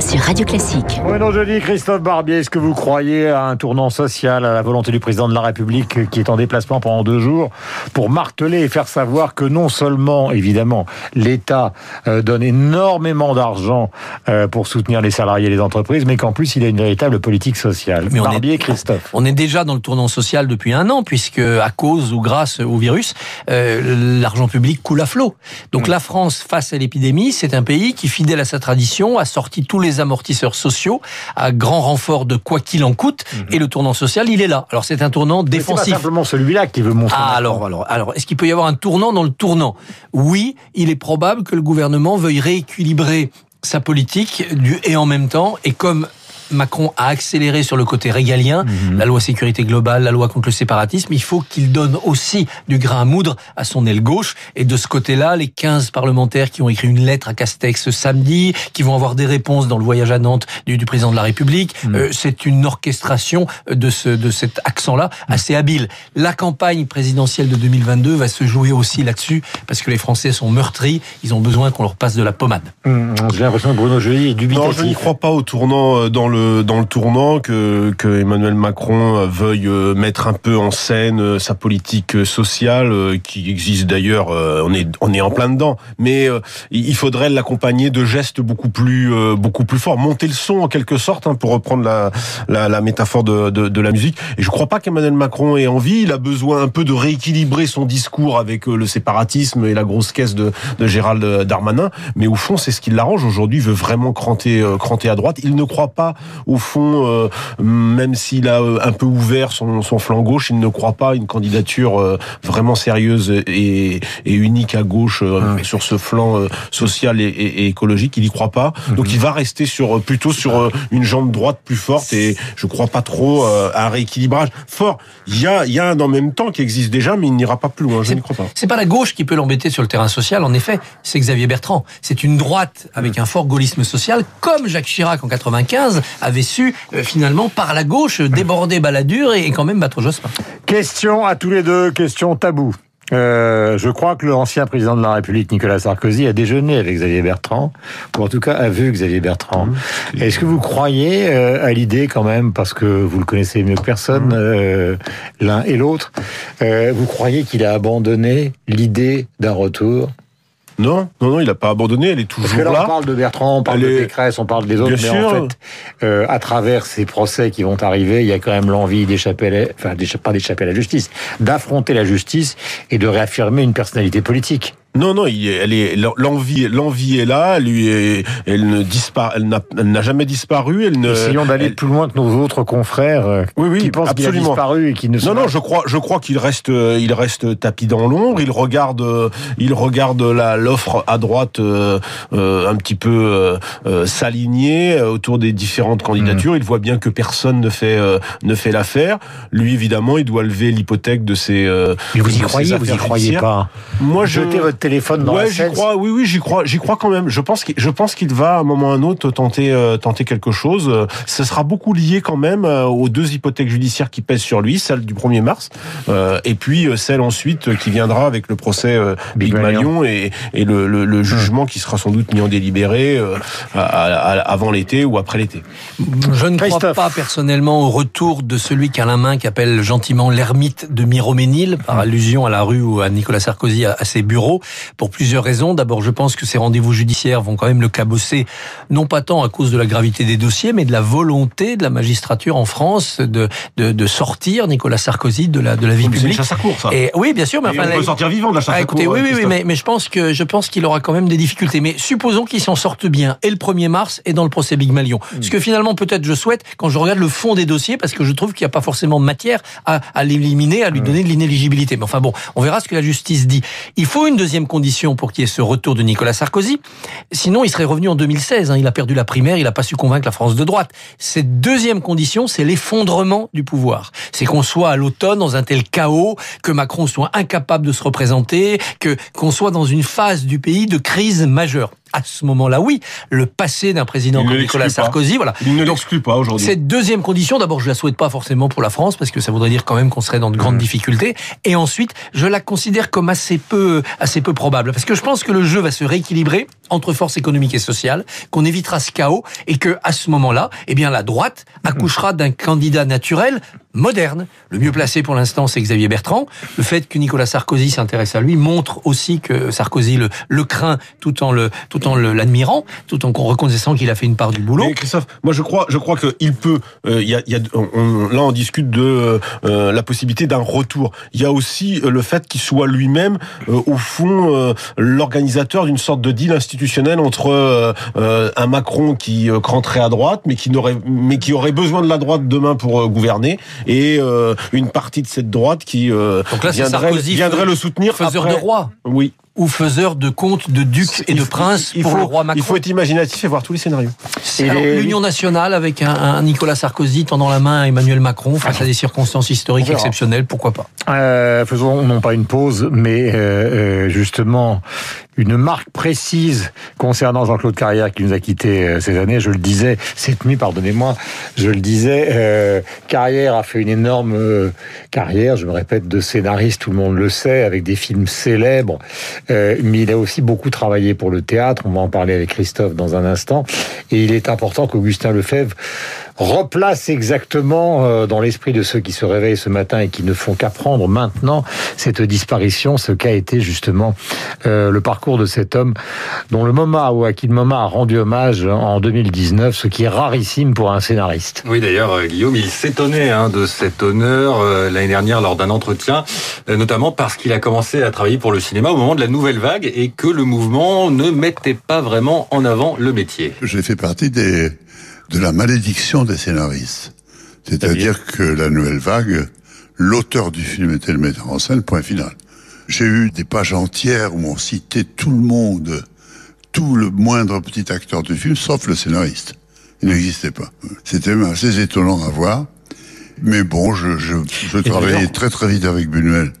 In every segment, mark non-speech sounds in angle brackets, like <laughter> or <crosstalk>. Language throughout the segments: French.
sur Radio Classique. Oui, non, je dis Christophe Barbier, est-ce que vous croyez à un tournant social, à la volonté du président de la République qui est en déplacement pendant deux jours pour marteler et faire savoir que non seulement, évidemment, l'État euh, donne énormément d'argent euh, pour soutenir les salariés et les entreprises, mais qu'en plus il a une véritable politique sociale? Mais on Barbier, est- Christophe. On est déjà dans le tournant social depuis un an, puisque à cause ou grâce au virus, euh, l'argent public coule à flot. Donc la France, face à l'épidémie, c'est un pays qui, fidèle à sa tradition, a sorti tous les amortisseurs sociaux à grand renfort de quoi qu'il en coûte, et le tournant social, il est là. Alors c'est un tournant Mais C'est pas défensif. simplement celui-là qui veut montrer. Ah, alors, alors, alors, est-ce qu'il peut y avoir un tournant dans le tournant? Oui, il est probable que le gouvernement veuille rééquilibrer sa politique du et en même temps, et comme Macron a accéléré sur le côté régalien, Mhm. la loi sécurité globale, la loi contre le séparatisme, il faut qu'il donne aussi du grain à moudre à son aile gauche. Et de ce côté-là, les 15 parlementaires qui ont écrit une lettre à Castex ce samedi, qui vont avoir des réponses dans le voyage à Nantes du, du président de la République, Mhm. euh, c'est une orchestration de, ce, de cet accent-là assez habile. La campagne présidentielle de 2022 va se jouer aussi là-dessus, parce que les Français sont meurtris, ils ont besoin qu'on leur passe de la pommade. Hum, J'ai l'impression que Bruno Joly est dubitatif. Non, je n'y crois pas au tournant euh, dans le dans le tournant que que Emmanuel Macron euh, veuille euh, mettre un peu en scène euh, sa politique euh, sociale euh, qui existe d'ailleurs. euh, On est on est en plein dedans, mais euh, il faudrait l'accompagner de gestes beaucoup plus euh, beaucoup plus forts, monter le son en quelque sorte hein, pour reprendre la la, la métaphore de, de de la musique. Et je crois pas qu'Emmanuel Macron ait envie. Il a besoin un peu de rééquilibrer son discours avec euh, le séparatisme et la grosse caisse de de Gérald Darmanin. Mais au fond, c'est ce qui l'arrange aujourd'hui. Il veut vraiment cranter, euh, cranter à droite. Il ne croit pas, au fond, euh, même s'il a euh, un peu ouvert son, son flanc gauche, il ne croit pas à une candidature euh, vraiment sérieuse et, et unique à gauche euh, sur ce flanc social et, et- et écologique. Il y croit pas. Donc il va rester sur plutôt sur une jambe droite plus forte. Et je crois pas trop à un rééquilibrage fort. Il y a, il y a un en même temps qui existe déjà, mais il n'ira pas plus loin. Je n'y crois pas. C'est pas la gauche qui peut l'embêter sur le terrain social, en effet, c'est Xavier Bertrand. C'est une droite avec un fort gaullisme social, comme Jacques Chirac en 95 avait su euh, finalement par la gauche déborder Balladur et, et quand même battre Jospin. Question à tous les deux, question tabou. Euh, je crois que l'ancien président de la République, Nicolas Sarkozy, a déjeuné avec Xavier Bertrand, ou en tout cas a vu Xavier Bertrand. Est-ce que vous croyez euh, à l'idée quand même, parce que vous le connaissez mieux que personne, euh, l'un et l'autre, euh, vous croyez qu'il a abandonné l'idée d'un retour Non, non, non, il n'a pas abandonné. Elle est Parce toujours que là, là. on parle de Bertrand, on parle Elle de Pécresse, on parle des autres, Bien mais en sûr. fait, euh, à travers ces procès qui vont arriver, il y a quand même l'envie d'échapper, à la- enfin, pas d'échapper à la justice, d'affronter la justice et de réaffirmer une personnalité politique. Non, non, il elle est l'envie, l'envie est là. Lui, est- elle ne disparaît, elle n'a elle n'a jamais disparu. Elle ne. Essayons d'aller elle- plus loin que nos autres confrères euh, Oui, oui, qui pensent qu'il a disparu et qui ne sont Non, non, je crois, je crois qu'il reste, il reste tapis dans l'ombre. Il regarde, il regarde la l'offre à droite euh, euh, un petit peu euh, euh, s'aligner autour des différentes candidatures. Il voit bien que personne ne fait euh, ne fait l'affaire. Lui, évidemment, il doit lever l'hypothèque de ses. euh, Mais vous y croyez, vous y croyez pas Moi, je Jetez votre téléphone dans ouais, la crois. Oui, oui, j'y crois. J'y crois quand même. Je pense qu'il, je pense qu'il va à un moment ou à un autre tenter, euh, tenter quelque chose. Euh, Ce sera beaucoup lié quand même euh, aux deux hypothèques judiciaires qui pèsent sur lui, celle du 1er mars, euh, et puis celle ensuite qui viendra avec le procès euh, Big Big, Malion. Et, et le, le- le jugement qui sera sans doute mis en délibéré euh, à- à- à- avant l'été ou après l'été. Je ne crois Christophe. pas personnellement au retour de celui qu'Alain la main qu'appelle gentiment l'ermite de Miroménil, par allusion à la rue ou à Nicolas Sarkozy à, à ses bureaux, pour plusieurs raisons. D'abord, je pense que ces rendez-vous judiciaires vont quand même le cabosser, non pas tant à cause de la gravité des dossiers, mais de la volonté de la magistrature en France de, de, de sortir Nicolas Sarkozy de la, de la vie C'est une publique. chasse à court, ça. Et oui, bien sûr, mais Et enfin, on peut sortir vivant de la chasse ah, à écoutez, court. oui, oui, mais, mais je pense que je pense qu'il aura quand même des difficultés. Mais supposons qu'il s'en sorte bien et le 1er mars et dans le procès Big Malion. Hmm. Ce que finalement peut-être je souhaite quand je regarde le fond des dossiers, parce que je trouve qu'il n'y a pas forcément matière à, à l'éliminer, à lui donner de l'inéligibilité. Mais enfin bon, on verra ce que la justice dit. Il faut une deuxième condition pour qu'il y ait ce retour de Nicolas Sarkozy. Sinon, il serait revenu en 2016. hein. Il a perdu la primaire, il n'a pas su convaincre la France de droite. Cette deuxième condition, c'est l'effondrement du pouvoir. C'est qu'on soit à l'automne dans un tel chaos, que Macron soit incapable de se représenter, que qu'on soit dans une phase du pays de crise majeure. À ce moment-là, oui, le passé d'un président Il comme Nicolas pas. Sarkozy, voilà. Il ne l'exclut pas aujourd'hui. cette deuxième condition, d'abord, je la souhaite pas forcément pour la France parce que ça voudrait dire quand même qu'on serait dans de grandes difficultés. Et ensuite, je la considère comme assez peu, assez peu probable parce que je pense que le jeu va se rééquilibrer entre forces économiques et sociales, qu'on évitera ce chaos et que à ce moment-là, eh bien, la droite accouchera d'un candidat naturel moderne. Le mieux placé pour l'instant, c'est Xavier Bertrand. Le fait que Nicolas Sarkozy s'intéresse à lui montre aussi que Sarkozy le, le craint tout en le, tout en l'admirant, tout en reconnaissant qu'il a fait une part du boulot. Mais Christophe, moi je crois, je crois qu'il peut. euh, Il y a, il y a, on- là, on discute de euh, la possibilité d'un retour. Il y a aussi euh, le fait qu'il soit lui-même, euh, au fond, euh, l'organisateur d'une sorte de deal institutionnel entre euh, euh, un Macron qui euh, cranterait à droite, mais qui n'aurait, mais qui aurait besoin de la droite demain pour gouverner, et une partie de cette droite qui Donc là, c'est viendrait, Sarkozy, viendrait le soutenir. faiseur après. de roi. Oui. Ou faiseur de comtes, de ducs et de princes pour faut, le roi Macron. Il faut être imaginatif et voir tous les scénarios. L'Union nationale avec un, un Nicolas Sarkozy tendant la main à Emmanuel Macron face à des circonstances historiques exceptionnelles, pourquoi pas Euh, faisons non pas une pause, mais euh, euh, justement une marque précise concernant Jean-Claude Carrière qui nous a quittés ces années. Je le disais cette nuit, pardonnez-moi, je le disais, euh, Carrière a fait une énorme euh, carrière, je me répète, de scénariste, tout le monde le sait, avec des films célèbres, euh, mais il a aussi beaucoup travaillé pour le théâtre, on va en parler avec Christophe dans un instant, et il est important qu'Augustin Lefebvre replace exactement euh, dans l'esprit de ceux qui se réveillent ce matin et qui ne font qu'apprendre maintenant cette disparition, ce qu'a été justement euh, le parcours de cet homme dont le MoMA ou à qui le MoMA a rendu hommage en 2019, ce qui est rarissime pour un scénariste. Oui, d'ailleurs, euh, Guillaume, il s'étonnait hein, de cet honneur euh, l'année dernière lors d'un entretien, euh, notamment parce qu'il a commencé à travailler pour le cinéma au moment de la nouvelle vague et que le mouvement ne mettait pas vraiment en avant le métier. J'ai fait partie des, de la malédiction des scénaristes. C'est-à-dire que la nouvelle vague, l'auteur du film était le metteur en scène, point final. J'ai eu des pages entières où on citait tout le monde, tout le moindre petit acteur du film, sauf le scénariste. Il n'existait pas. C'était assez étonnant à voir. Mais bon, je, je, je travaillais très très vite avec Buñuel.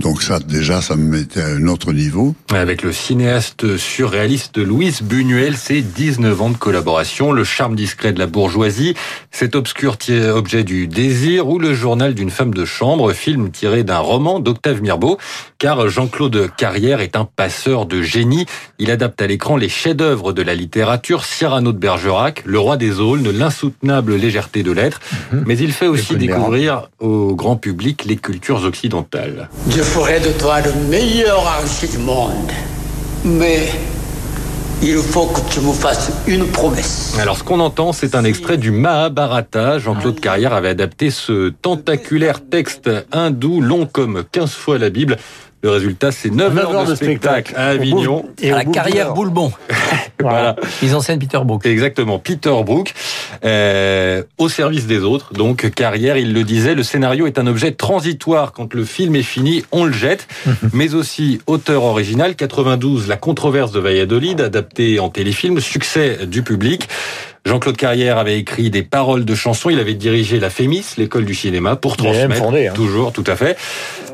Donc ça, déjà, ça me mettait à un autre niveau. Avec le cinéaste surréaliste Louis Buñuel, c'est 19 ans de collaboration, le charme discret de la bourgeoisie, cet obscur objet du désir ou le journal d'une femme de chambre, film tiré d'un roman d'Octave Mirbeau, car Jean-Claude Carrière est un passeur de génie. Il adapte à l'écran les chefs-d'œuvre de la littérature, Cyrano de Bergerac, Le Roi des Aulnes, l'insoutenable légèreté de l'être, mais il fait aussi découvrir au grand public les cultures occidentales. Ferai de toi le meilleur artiste du monde. Mais il faut que tu me fasses une promesse. Alors, ce qu'on entend, c'est un extrait du Mahabharata. Jean-Claude Carrière avait adapté ce tentaculaire texte hindou, long comme 15 fois la Bible. Le résultat, c'est 9, heures, de spectacle à Avignon. Et À la carrière l'heure. Boulebon, <laughs> Voilà. mise en scène Peter Brook. Exactement, Peter Brook, euh, au service des autres. Donc, carrière, il le disait, le scénario est un objet transitoire. Quand le film est fini, on le jette. Mais aussi auteur original, 92, La controverse de Valladolid, adapté en téléfilm, succès du public. Jean-Claude Carrière avait écrit des paroles de chansons. Il avait dirigé la FEMIS, l'école du cinéma, pour Il a même transmettre. fondé, hein. Toujours, tout à fait.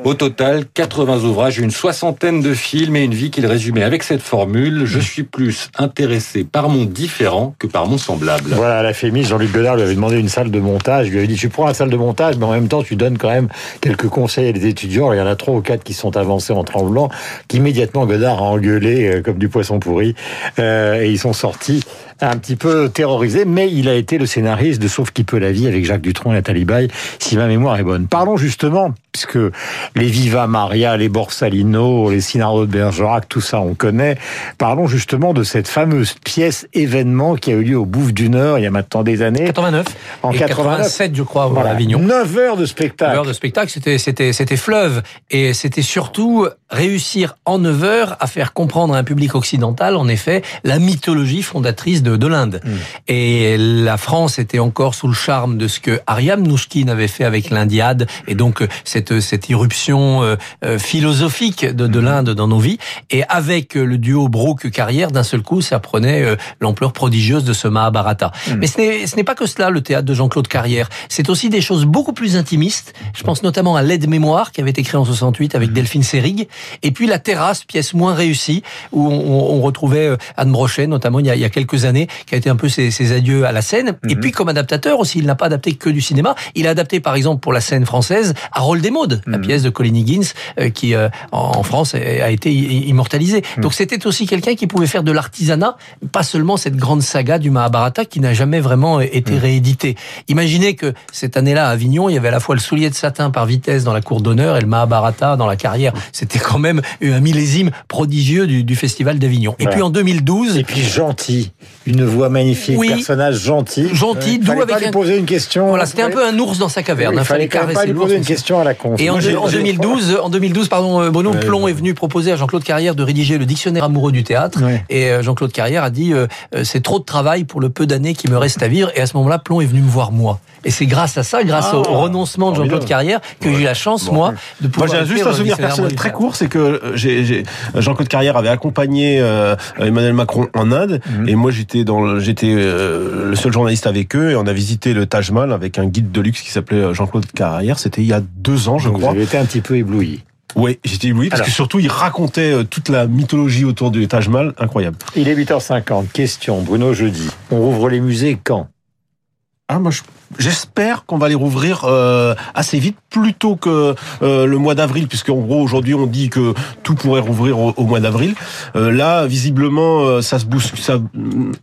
Au total, 80 ouvrages, une soixantaine de films et une vie qu'il résumait avec cette formule. Je suis plus intéressé par mon différent que par mon semblable. Voilà, la FEMI, Jean-Luc Godard lui avait demandé une salle de montage. Il lui avait dit, tu prends la salle de montage, mais en même temps, tu donnes quand même quelques conseils à des étudiants. Il y en a trois ou quatre qui sont avancés en tremblant, qu'immédiatement Godard a engueulé euh, comme du poisson pourri. Euh, et ils sont sortis un petit peu terrorisés, mais il a été le scénariste de Sauf qui peut la vie avec Jacques Dutronc et Nathalie Baye, si ma mémoire est bonne. Parlons justement, puisque les Viva Maria, les Borsalino, les Cinaro de Bergerac, tout ça on connaît. Parlons justement de cette fameuse pièce événement qui a eu lieu au Bouffe du Nord il y a maintenant des années. 89 En et 89. 87, je crois, à Voilà. Avignon. 9 heures de spectacle. L'heure de spectacle, c'était c'était c'était fleuve et c'était surtout réussir en 9 heures à faire comprendre à un public occidental, en effet, la mythologie fondatrice de, de l'Inde. Mm. Et la France était encore sous le charme de ce que Ariam Nouchkine avait fait avec l'Indiade et donc euh, cette cette cette irruption euh, euh, philosophique de, de l'Inde dans nos vies. Et avec le duo Brooke Carrière, d'un seul coup, ça prenait euh, l'ampleur prodigieuse de ce Mahabharata. Mais ce n'est pas que cela le théâtre de Jean-Claude Carrière. C'est aussi des choses beaucoup plus intimistes. Je pense notamment à l'aide mémoire qui avait été créé en 68 avec Delphine Seyrig. Et puis la terrasse, pièce moins réussie où on, on retrouvait euh, Anne Brochet notamment il y, a, il y a quelques années, qui a été un peu ses, ses adieux à la scène. Et puis comme adaptateur aussi, il n'a pas adapté que du cinéma. Il a adapté par exemple pour la scène française Harold la pièce de Colin Higgins euh, qui euh, en France a été immortalisée. Donc c'était aussi quelqu'un qui pouvait faire de l'artisanat, pas seulement cette grande saga du Mahabharata qui n'a jamais vraiment été réédité. Imaginez que cette année-là à Avignon, il y avait à la fois le soulier de satin par vitesse dans la cour d'honneur et le Mahabharata dans la carrière. C'était quand même un millésime prodigieux du, du festival d'Avignon. Et puis en 2012, Et puis gentil, une voix magnifique, Oui. personnage gentil. Gentil, Il d'où fallait avec pas lui un- poser une question. voilà, c'était un peu un ours dans sa caverne. Il hein, fallait quand même pas lui poser une question à la con. Et en, Moi, j'ai- en j'ai- 2012, en 2012, pardon, euh, Bruno Plon est venu proposer à Jean-Claude Carrière de rédiger le dictionnaire amoureux du théâtre. Ouais. Et euh, Jean-Claude Carrière a dit euh, c'est trop de travail pour le peu d'années qui me reste à vivre. Et à ce moment-là, Plon est venu me voir moi. Et c'est grâce à ça, grâce Ah, au renoncement de Jean-Claude. Carrière, que j'ai eu la chance moi de Moi, pouvoir. j'ai juste un souvenir personnel très court, c'est que Jean-Claude Carrière avait accompagné euh, Emmanuel Macron en Inde, Mhm. et moi j'étais dans, le- j'étais euh, le seul journaliste avec eux, et on a visité le Taj Mahal avec un guide de luxe qui s'appelait Jean-Claude Carrière. C'était il y a deux ans, je Donc, crois. Vous avez été un petit peu ébloui. Oui, j'étais ébloui parce Alors. que surtout il racontait euh, toute la mythologie autour du Taj Mahal, incroyable. Il est 8h50. Question, Bruno, jeudi. On rouvre les musées quand? Ah, moi, je- j'espère qu'on va les rouvrir euh, assez vite, plutôt que euh, le mois d'avril, puisque en gros aujourd'hui on dit que tout pourrait rouvrir au, au mois d'avril. Euh, là, visiblement, euh, ça se bouscule. Ça, euh,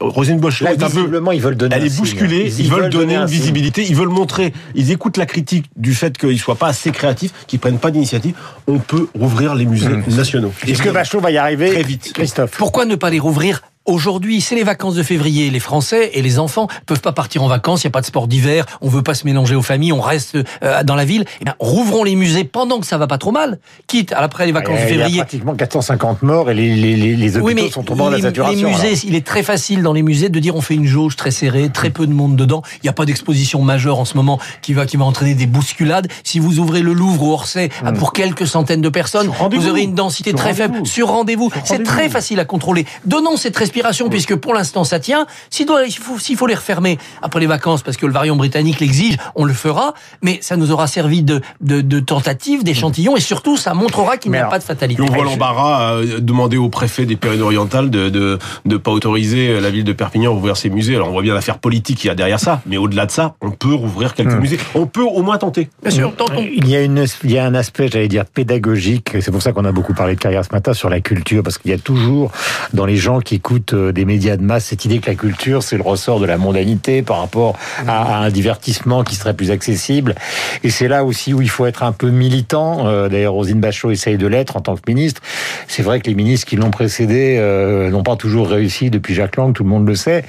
Rosine Bachelot Là, est un peu. visiblement, ils veulent donner Elle est bousculée, ils, veulent, donner, un une visibilité, ils veulent montrer, ils écoutent la critique du fait qu'ils soient pas assez créatifs, qu'ils prennent pas d'initiative. On peut rouvrir les musées nationaux. Est-ce que Bachelot va y arriver Très vite. Christophe? Pourquoi ne pas les rouvrir Aujourd'hui, c'est les vacances de février. Les Français et les enfants peuvent pas partir en vacances. Il y a pas de sport d'hiver. On veut pas se mélanger aux familles. On reste euh, dans la ville. Eh bien, rouvrons les musées pendant que ça va pas trop mal. Quitte après les vacances de Il y a février. pratiquement 450 morts et les, les, les, les hôpitaux Oui, mais sont tombés dans la saturation. les musées, alors. il est très facile dans les musées de dire on fait une jauge très serrée, très peu de monde dedans. Il n'y a pas d'exposition majeure en ce moment qui va qui va entraîner des bousculades. Si vous ouvrez le Louvre ou Orsay à pour quelques centaines de personnes, vous aurez une densité très faible sur rendez-vous. C'est très facile à contrôler. Donnons cette respiration puisque pour l'instant ça tient. S'il faut, faut les refermer après les vacances parce que le variant britannique l'exige, on le fera. Mais ça nous aura servi de, de, de tentative, d'échantillon et surtout ça montrera qu'il n'y a pas de fatalité. On voit l'embarras euh, demander au préfet des Pyrénées-Orientales de, de de pas autoriser la ville de Perpignan à ouvrir ses musées. Alors on voit bien l'affaire politique qu'il y a derrière ça, mais au-delà de ça, on peut rouvrir quelques musées. On peut au moins tenter. Bien sûr, tentons. Il y a une, il y a un aspect, j'allais dire, pédagogique. C'est pour ça qu'on a beaucoup parlé de carrière ce matin sur la culture, parce qu'il y a toujours dans les gens qui écoutent euh, des médias de masse cette idée que la culture c'est le ressort de la mondanité par rapport à, à un divertissement qui serait plus accessible. Et c'est là aussi où il faut être un peu militant. Euh, D'ailleurs, Rosine Bachot essaye de l'être en tant que ministre. C'est vrai que les ministres qui l'ont précédé euh, n'ont pas toujours réussi depuis Jacques Lang, tout le monde le sait.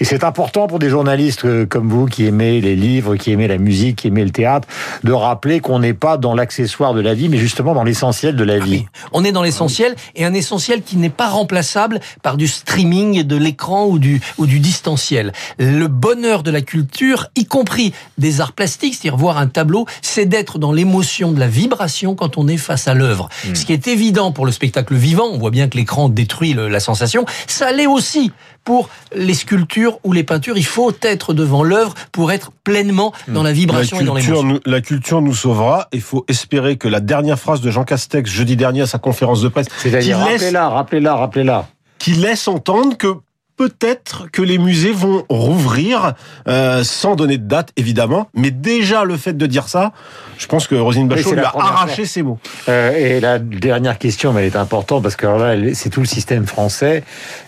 Et c'est important pour des journalistes comme vous qui aimez les livres, qui aimez la musique, qui aimez le théâtre, de rappeler qu'on n'est pas dans l'accessoire de la vie, mais justement dans l'essentiel de la vie. Oui, on est dans l'essentiel et un essentiel qui n'est pas remplaçable par du streaming, de l'écran ou du ou du distanciel. Le bonheur de la culture, y compris des arts plastiques, c'est-à-dire voir un tableau, c'est d'être dans l'émotion de la vibration quand on est face à l'œuvre. Ce qui est évident pour le spectacle vivant, on voit bien que l'écran détruit le- la sensation, ça l'est aussi pour les sculptures ou les peintures. Il faut être devant l'œuvre pour être pleinement dans la La vibration et dans l'émotion. la culture nous sauvera. Il faut espérer que la dernière phrase de Jean Castex jeudi dernier à sa conférence de presse, C'est-à-dire, laisse, rappelez-la, rappelez-la, rappelez-la. Qui laisse entendre que peut-être que les musées vont rouvrir euh, sans donner de date évidemment, mais déjà le fait de dire ça, je pense que Rosine la lui a arraché fois. ses mots. Euh, et la dernière question, mais elle est importante parce que alors là, c'est tout le système français.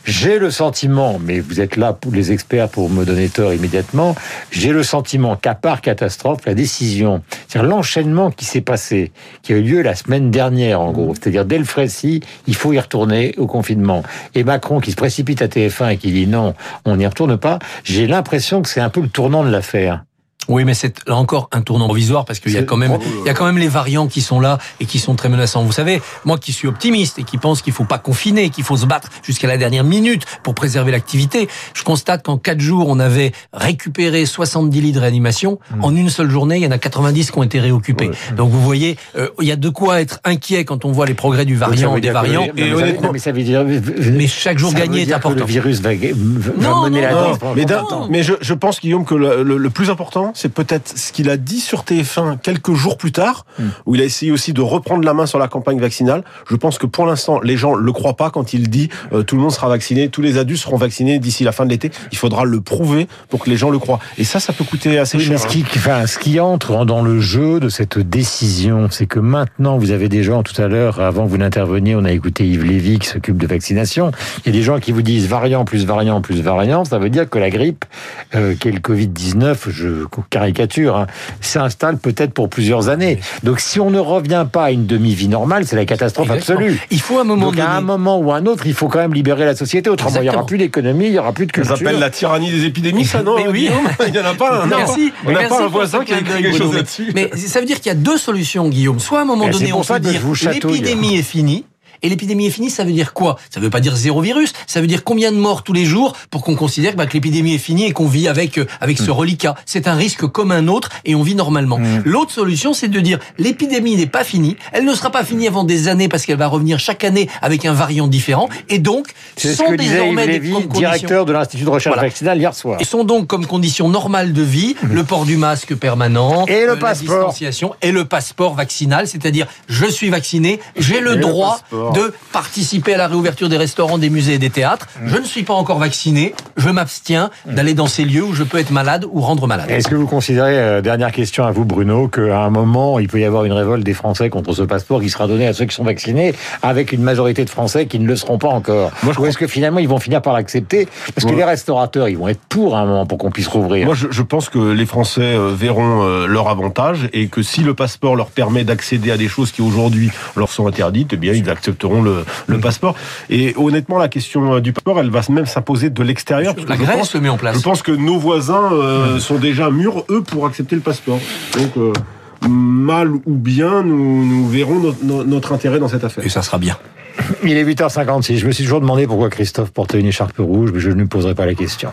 J'ai le sentiment, mais vous êtes là pour les experts pour me donner tort immédiatement. J'ai le sentiment qu'à part catastrophe, la décision, c'est-à-dire l'enchaînement qui s'est passé, qui a eu lieu la semaine dernière en gros, c'est-à-dire dès le Frécy, il faut y retourner au confinement. Et Macron qui se précipite à TF1 et qui dit non, on n'y retourne pas. J'ai l'impression que c'est un peu le tournant de l'affaire. Oui, mais c'est là encore un tournant provisoire parce qu'il y a quand même, il y a quand même les variants qui sont là et qui sont très menaçants. Vous savez, moi qui suis optimiste et qui pense qu'il faut pas confiner, qu'il faut se battre jusqu'à la dernière minute pour préserver l'activité, je constate qu'en quatre jours, on avait récupéré 70 lits de réanimation. Hmm. En une seule journée, il y en a 90 qui ont été réoccupés. Donc vous voyez, euh, il y a de quoi être inquiet quand on voit les progrès du variant et des variants. le- mais ça- non, mais ça veut dire. Mais chaque jour ça veut gagné est que Le important. virus va, va Non, mener non, la non, danse pendant Mais, je, je pense, Guillaume, que le, le- le plus important, c'est peut-être ce qu'il a dit sur TF1 quelques jours plus tard, où il a essayé aussi de reprendre la main sur la campagne vaccinale. Je pense que pour l'instant, les gens le croient pas quand il dit euh, tout le monde sera vacciné, tous les adultes seront vaccinés d'ici la fin de l'été. Il faudra le prouver pour que les gens le croient. Et ça, ça peut coûter assez Oui, mais cher. ce qui, enfin, ce qui entre dans le jeu de cette décision, c'est que maintenant, vous avez des gens, tout à l'heure, avant que vous n'interveniez, on a écouté Yves Lévy qui s'occupe de vaccination. Il y a des gens qui vous disent variant plus variant plus variant, ça veut dire que la grippe, euh, qui est le Covid-19, je caricature, hein, s'installe peut-être pour plusieurs années. Donc si on ne revient pas à une demi-vie normale, c'est la catastrophe Exactement. absolue. Il faut à un moment Donc donné. à un moment ou à un autre, il faut quand même libérer la société. Autrement, il n'y aura plus d'économie, il n'y aura plus de Ça culture. s'appelle la tyrannie des épidémies, ça, non Mais oui. <laughs> Il n'y en a pas un. non Merci. On n'a pas un voisin qui a écrit quelque chose là-dessus. Mais ça veut dire qu'il y a deux solutions, Guillaume. Soit à un moment Et c'est donné, on ça peut dire l'épidémie est finie. Et l'épidémie est finie, ça veut dire quoi? Ça veut pas dire zéro virus, ça veut dire combien de morts tous les jours pour qu'on considère bah, que l'épidémie est finie et qu'on vit avec euh, avec ce reliquat. C'est un risque comme un autre et on vit normalement. L'autre solution, c'est de dire l'épidémie n'est pas finie, elle ne sera pas finie avant des années parce qu'elle va revenir chaque année avec un variant différent et donc C'est ce sont que Yves désormais des conditions- directeur de l'Institut de recherche Voilà. vaccinale hier soir. et sont donc comme condition normale de vie le port du masque permanent Et le euh, passeport. la distanciation et le passeport vaccinal, c'est-à-dire je suis vacciné, j'ai le Et droit. De participer à la réouverture des restaurants, des musées et des théâtres. Je ne suis pas encore vacciné, je m'abstiens d'aller dans ces lieux où je peux être malade ou rendre malade. Est-ce que vous considérez, euh, dernière question à vous Bruno, qu'à un moment, il peut y avoir une révolte des Français contre ce passeport qui sera donné à ceux qui sont vaccinés, avec une majorité de Français qui ne le seront pas encore? Ou est-ce que finalement, ils vont finir par l'accepter? Parce que les restaurateurs, ils vont être pour à un moment pour qu'on puisse rouvrir. Moi, je, je pense que les Français euh, verront euh, leur avantage et que si le passeport leur permet d'accéder à des choses qui aujourd'hui leur sont interdites, eh bien, ils accepteront le, le passeport. Et honnêtement, la question euh, du passeport, elle va même s'imposer de l'extérieur. La je Grèce pense- le met en place. Je pense que nos voisins euh, sont déjà mûrs, eux, pour accepter le passeport. Donc, euh, mal ou bien, nous, nous verrons notre, notre- notre intérêt dans cette affaire. Et ça sera bien. Il est 8h56. Je me suis toujours demandé pourquoi Christophe portait une écharpe rouge, mais je ne lui poserai pas la question.